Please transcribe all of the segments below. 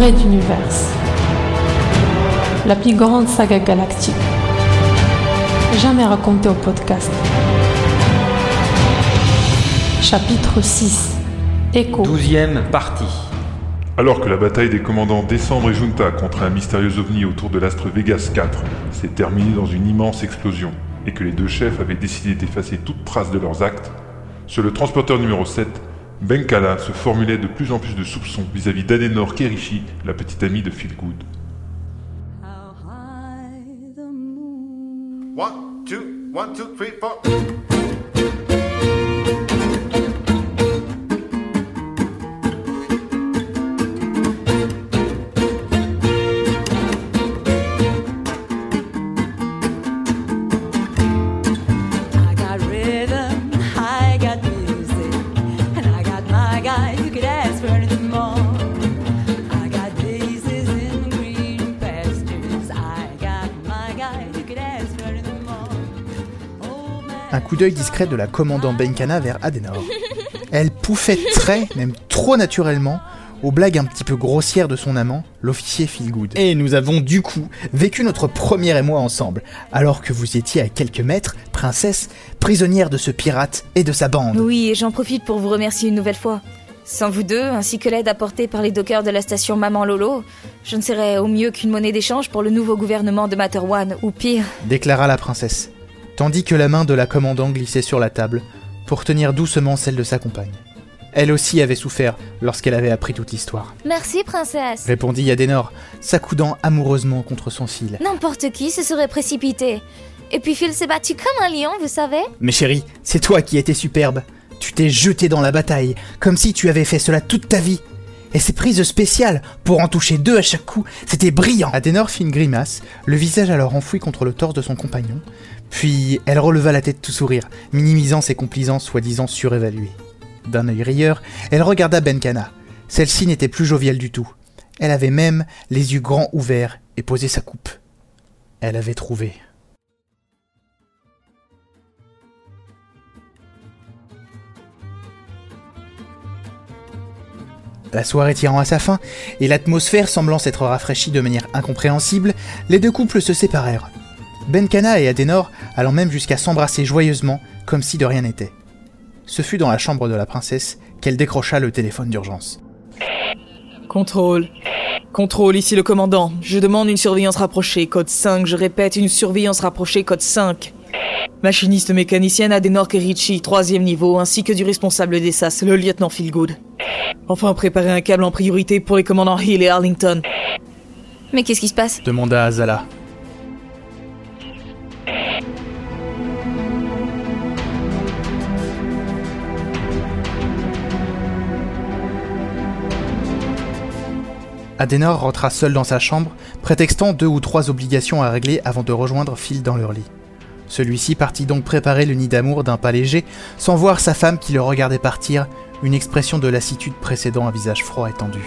Red Universe. La plus grande saga galactique. Jamais racontée au podcast. Chapitre 6. Écho. Douzième partie. Alors que la bataille des commandants Décembre et Junta contre un mystérieux ovni autour de l'astre Vegas 4 s'est terminée dans une immense explosion et que les deux chefs avaient décidé d'effacer toute trace de leurs actes, sur le transporteur numéro 7, Benkala se formulait de plus en plus de soupçons vis-à-vis d'Adenor Kerishi, la petite amie de Feelgood. One, two, one, two, three, four. D'œil discret de la commandant Benkana vers Adenor. Elle pouffait très, même trop naturellement, aux blagues un petit peu grossières de son amant, l'officier Feelgood. Et nous avons du coup vécu notre premier émoi ensemble, alors que vous étiez à quelques mètres, princesse, prisonnière de ce pirate et de sa bande. Oui, et j'en profite pour vous remercier une nouvelle fois. Sans vous deux, ainsi que l'aide apportée par les dockers de la station Maman Lolo, je ne serais au mieux qu'une monnaie d'échange pour le nouveau gouvernement de Materwan, ou pire. déclara la princesse, tandis que la main de la commandant glissait sur la table pour tenir doucement celle de sa compagne. Elle aussi avait souffert lorsqu'elle avait appris toute l'histoire, Merci, princesse. répondit Adenor, s'accoudant amoureusement contre son cil. N'importe qui se serait précipité. Et puis Phil s'est battu comme un lion, vous savez Mais chérie, c'est toi qui étais superbe. Tu t'es jeté dans la bataille, comme si tu avais fait cela toute ta vie. Et ces prises spéciales, pour en toucher deux à chaque coup, c'était brillant. Adenor fit une grimace, le visage alors enfoui contre le torse de son compagnon, puis elle releva la tête tout sourire, minimisant ses complaisances soi-disant surévaluées. D'un œil rieur, elle regarda Benkana. Celle-ci n'était plus joviale du tout. Elle avait même les yeux grands ouverts et posé sa coupe. Elle avait trouvé. La soirée tirant à sa fin, et l'atmosphère semblant s'être rafraîchie de manière incompréhensible, les deux couples se séparèrent. Benkana et Adenor allant même jusqu'à s'embrasser joyeusement, comme si de rien n'était. Ce fut dans la chambre de la princesse qu'elle décrocha le téléphone d'urgence. Contrôle. Contrôle, ici le commandant. Je demande une surveillance rapprochée, code 5. Je répète, une surveillance rapprochée, code 5. Machiniste mécanicienne Adenor Kerichi, troisième niveau, ainsi que du responsable des SAS, le lieutenant Feelgood. Enfin, préparez un câble en priorité pour les commandants Hill et Arlington. Mais qu'est-ce qui se passe demanda Azala. Adenor rentra seul dans sa chambre, prétextant deux ou trois obligations à régler avant de rejoindre Phil dans leur lit. Celui-ci partit donc préparer le nid d'amour d'un pas léger, sans voir sa femme qui le regardait partir, une expression de lassitude précédant un visage froid et tendu.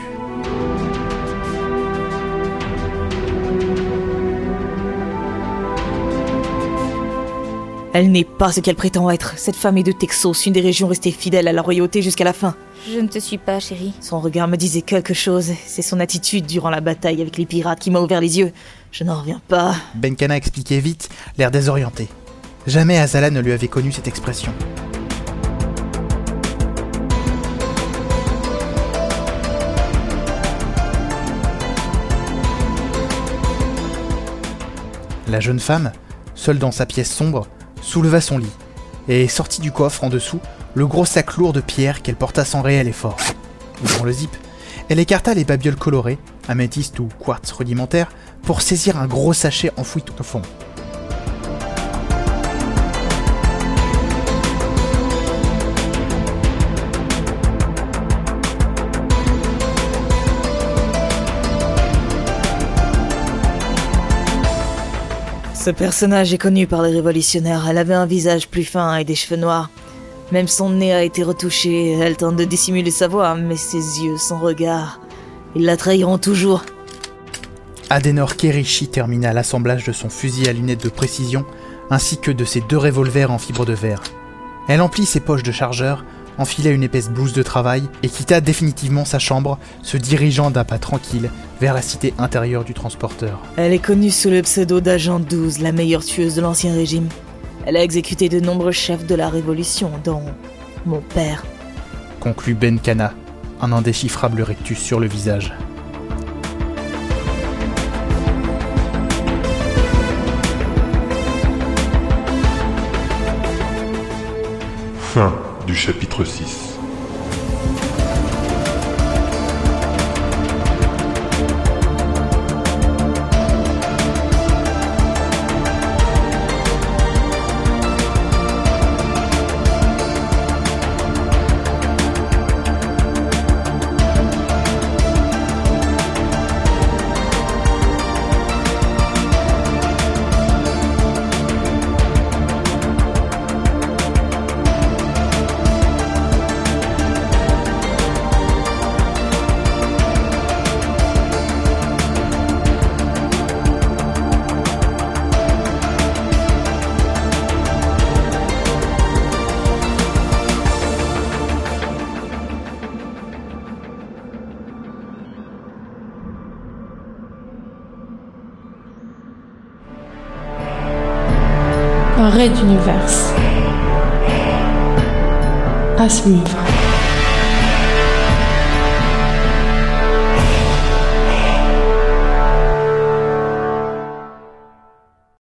Elle n'est pas ce qu'elle prétend être. Cette femme est de Texas, une des régions restées fidèles à la royauté jusqu'à la fin. Je ne te suis pas, chérie. Son regard me disait quelque chose. C'est son attitude durant la bataille avec les pirates qui m'a ouvert les yeux. Je n'en reviens pas. Benkana expliquait vite, l'air désorienté. Jamais Azala ne lui avait connu cette expression. La jeune femme, seule dans sa pièce sombre, souleva son lit et sortit du coffre en dessous le gros sac lourd de pierres qu'elle porta sans réel effort. Ouvrant le zip, elle écarta les babioles colorées, améthyste ou quartz rudimentaire, pour saisir un gros sachet enfoui tout au fond. Ce personnage est connu par les révolutionnaires. Elle avait un visage plus fin et des cheveux noirs. Même son nez a été retouché. Elle tente de dissimuler sa voix, mais ses yeux, son regard, ils la trahiront toujours. Adenor Kerishi termina l'assemblage de son fusil à lunettes de précision ainsi que de ses deux revolvers en fibre de verre. Elle emplit ses poches de chargeur enfila une épaisse blouse de travail et quitta définitivement sa chambre, se dirigeant d'un pas tranquille vers la cité intérieure du transporteur. Elle est connue sous le pseudo d'Agent 12, la meilleure tueuse de l'Ancien Régime. Elle a exécuté de nombreux chefs de la Révolution, dont mon père. Conclut Ben Kana, un indéchiffrable rectus sur le visage. Fin chapitre 6. Un raid d'univers. À suivre.